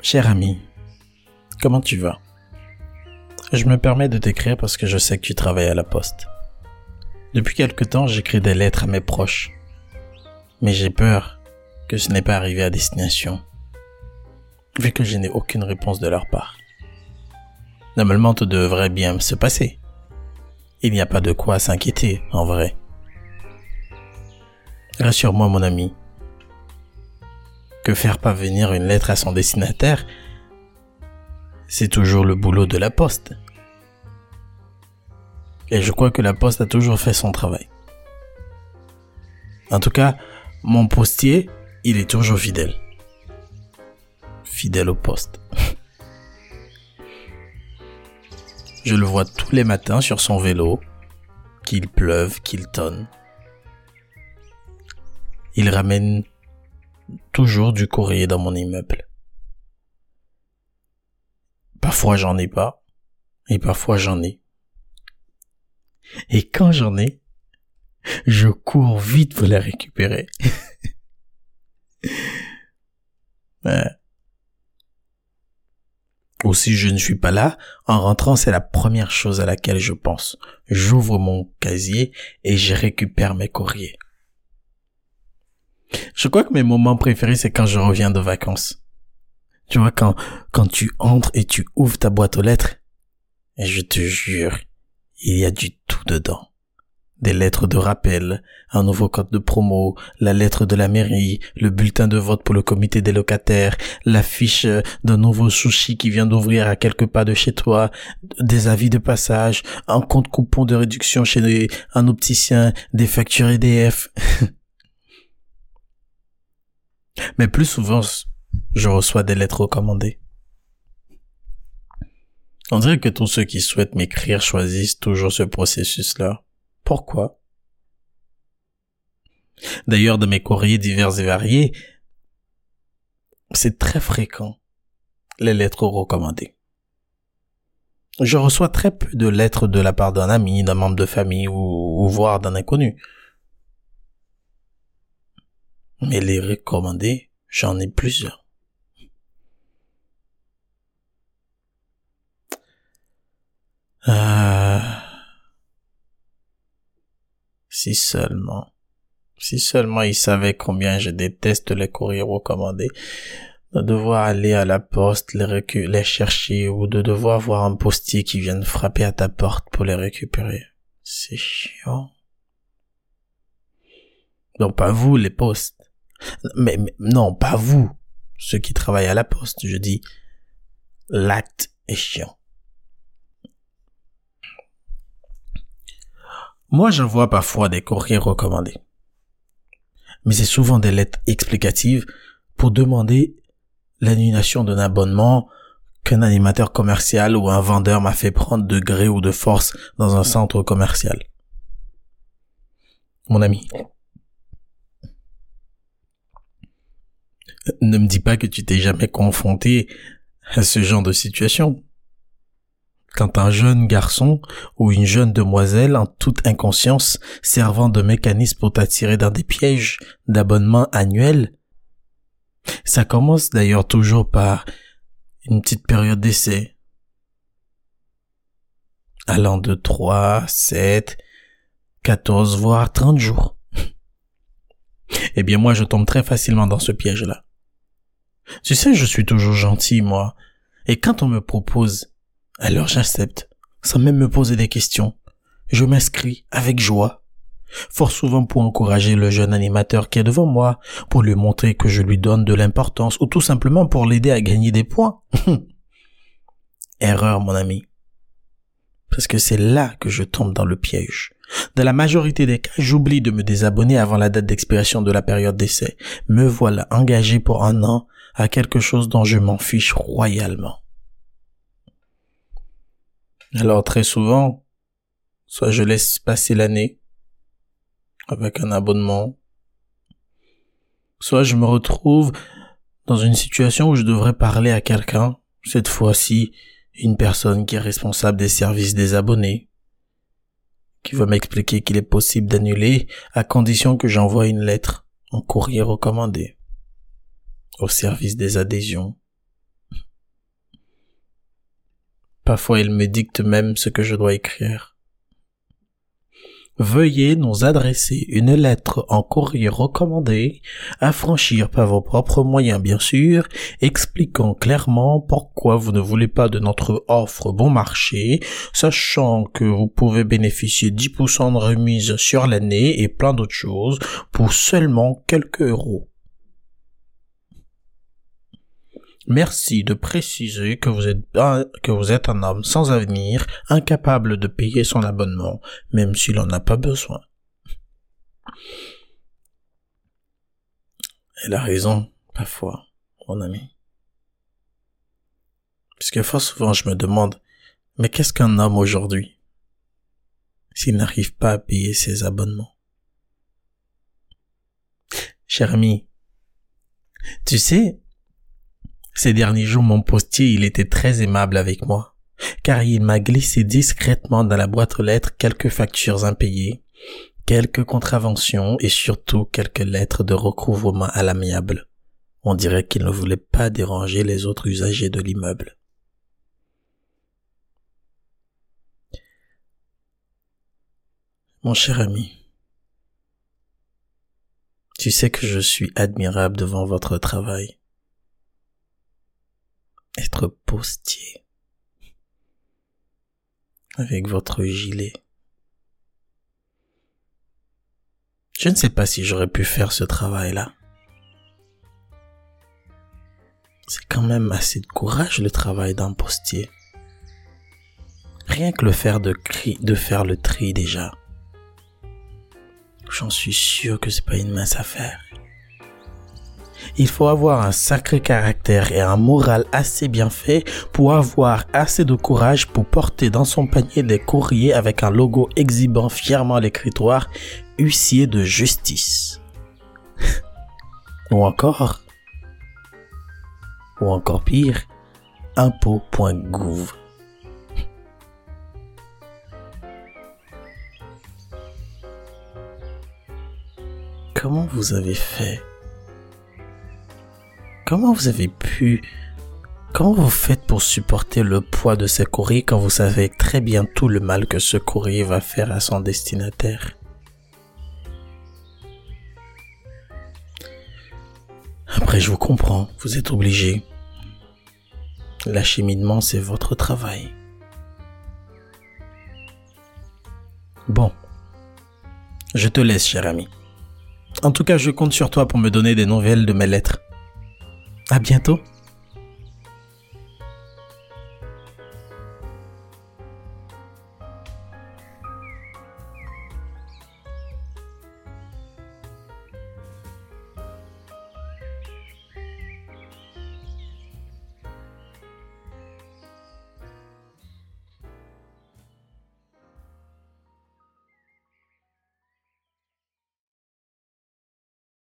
Cher ami, comment tu vas? Je me permets de t'écrire parce que je sais que tu travailles à la poste. Depuis quelque temps, j'écris des lettres à mes proches. Mais j'ai peur que ce n'est pas arrivé à destination, vu que je n'ai aucune réponse de leur part. Normalement, tout devrait bien se passer. Il n'y a pas de quoi s'inquiéter, en vrai. Rassure-moi, mon ami, que faire parvenir une lettre à son destinataire, c'est toujours le boulot de la poste. Et je crois que la poste a toujours fait son travail. En tout cas, mon postier, il est toujours fidèle. Fidèle au poste. Je le vois tous les matins sur son vélo, qu'il pleuve, qu'il tonne. Il ramène toujours du courrier dans mon immeuble. Parfois j'en ai pas, et parfois j'en ai. Et quand j'en ai, je cours vite pour les récupérer. Ou si je ne suis pas là, en rentrant, c'est la première chose à laquelle je pense. J'ouvre mon casier et je récupère mes courriers. Je crois que mes moments préférés, c'est quand je reviens de vacances. Tu vois, quand, quand tu entres et tu ouvres ta boîte aux lettres, et je te jure, il y a du tout dedans. Des lettres de rappel, un nouveau code de promo, la lettre de la mairie, le bulletin de vote pour le comité des locataires, l'affiche d'un nouveau sushi qui vient d'ouvrir à quelques pas de chez toi, des avis de passage, un compte coupon de réduction chez un opticien, des factures EDF. Mais plus souvent, je reçois des lettres recommandées. On dirait que tous ceux qui souhaitent m'écrire choisissent toujours ce processus-là. Pourquoi? D'ailleurs, de mes courriers divers et variés, c'est très fréquent, les lettres recommandées. Je reçois très peu de lettres de la part d'un ami, d'un membre de famille ou voire d'un inconnu. Mais les recommandés, j'en ai plusieurs. Ah. Si seulement, si seulement il savait combien je déteste les courriers recommandés, de devoir aller à la poste, les, les chercher ou de devoir voir un postier qui vienne frapper à ta porte pour les récupérer. C'est chiant. Non, pas vous, les postes. Mais, non, pas vous, ceux qui travaillent à la poste. Je dis, l'acte est chiant. Moi, j'envoie parfois des courriers recommandés. Mais c'est souvent des lettres explicatives pour demander l'annulation d'un abonnement qu'un animateur commercial ou un vendeur m'a fait prendre de gré ou de force dans un centre commercial. Mon ami, ne me dis pas que tu t'es jamais confronté à ce genre de situation quand un jeune garçon ou une jeune demoiselle en toute inconscience servant de mécanisme pour t'attirer dans des pièges d'abonnement annuel. Ça commence d'ailleurs toujours par une petite période d'essai allant de 3, 7, 14, voire 30 jours. eh bien moi je tombe très facilement dans ce piège-là. Tu sais, je suis toujours gentil, moi. Et quand on me propose alors j'accepte, sans même me poser des questions. Je m'inscris avec joie, fort souvent pour encourager le jeune animateur qui est devant moi, pour lui montrer que je lui donne de l'importance, ou tout simplement pour l'aider à gagner des points. Erreur, mon ami. Parce que c'est là que je tombe dans le piège. Dans la majorité des cas, j'oublie de me désabonner avant la date d'expiration de la période d'essai. Me voilà engagé pour un an à quelque chose dont je m'en fiche royalement. Alors très souvent, soit je laisse passer l'année avec un abonnement, soit je me retrouve dans une situation où je devrais parler à quelqu'un, cette fois-ci une personne qui est responsable des services des abonnés, qui va m'expliquer qu'il est possible d'annuler à condition que j'envoie une lettre en courrier recommandé au service des adhésions. Parfois il me dicte même ce que je dois écrire. Veuillez nous adresser une lettre en courrier recommandé, affranchir par vos propres moyens bien sûr, expliquant clairement pourquoi vous ne voulez pas de notre offre bon marché, sachant que vous pouvez bénéficier 10% de remise sur l'année et plein d'autres choses pour seulement quelques euros. Merci de préciser que vous êtes un, que homme sans avenir, incapable de payer son abonnement, même s'il n'en a pas besoin. Elle a raison, parfois, mon ami. Puisque fort souvent je me demande, mais qu'est-ce qu'un homme aujourd'hui s'il n'arrive pas à payer ses abonnements? Cher ami, tu sais, ces derniers jours, mon postier, il était très aimable avec moi, car il m'a glissé discrètement dans la boîte aux lettres quelques factures impayées, quelques contraventions et surtout quelques lettres de recouvrement à l'amiable. On dirait qu'il ne voulait pas déranger les autres usagers de l'immeuble. Mon cher ami, tu sais que je suis admirable devant votre travail être postier avec votre gilet. Je ne sais pas si j'aurais pu faire ce travail-là. C'est quand même assez de courage le travail d'un postier. Rien que le faire de, cri, de faire le tri déjà. J'en suis sûr que c'est pas une mince affaire il faut avoir un sacré caractère et un moral assez bien fait pour avoir assez de courage pour porter dans son panier des courriers avec un logo exhibant fièrement l'écritoire huissier de justice. ou encore, ou encore pire, impôt.gouv. Comment vous avez fait Comment vous avez pu... Comment vous faites pour supporter le poids de ce courrier quand vous savez très bien tout le mal que ce courrier va faire à son destinataire? Après, je vous comprends, vous êtes obligé. L'acheminement, c'est votre travail. Bon. Je te laisse, cher ami. En tout cas, je compte sur toi pour me donner des nouvelles de mes lettres. À bientôt.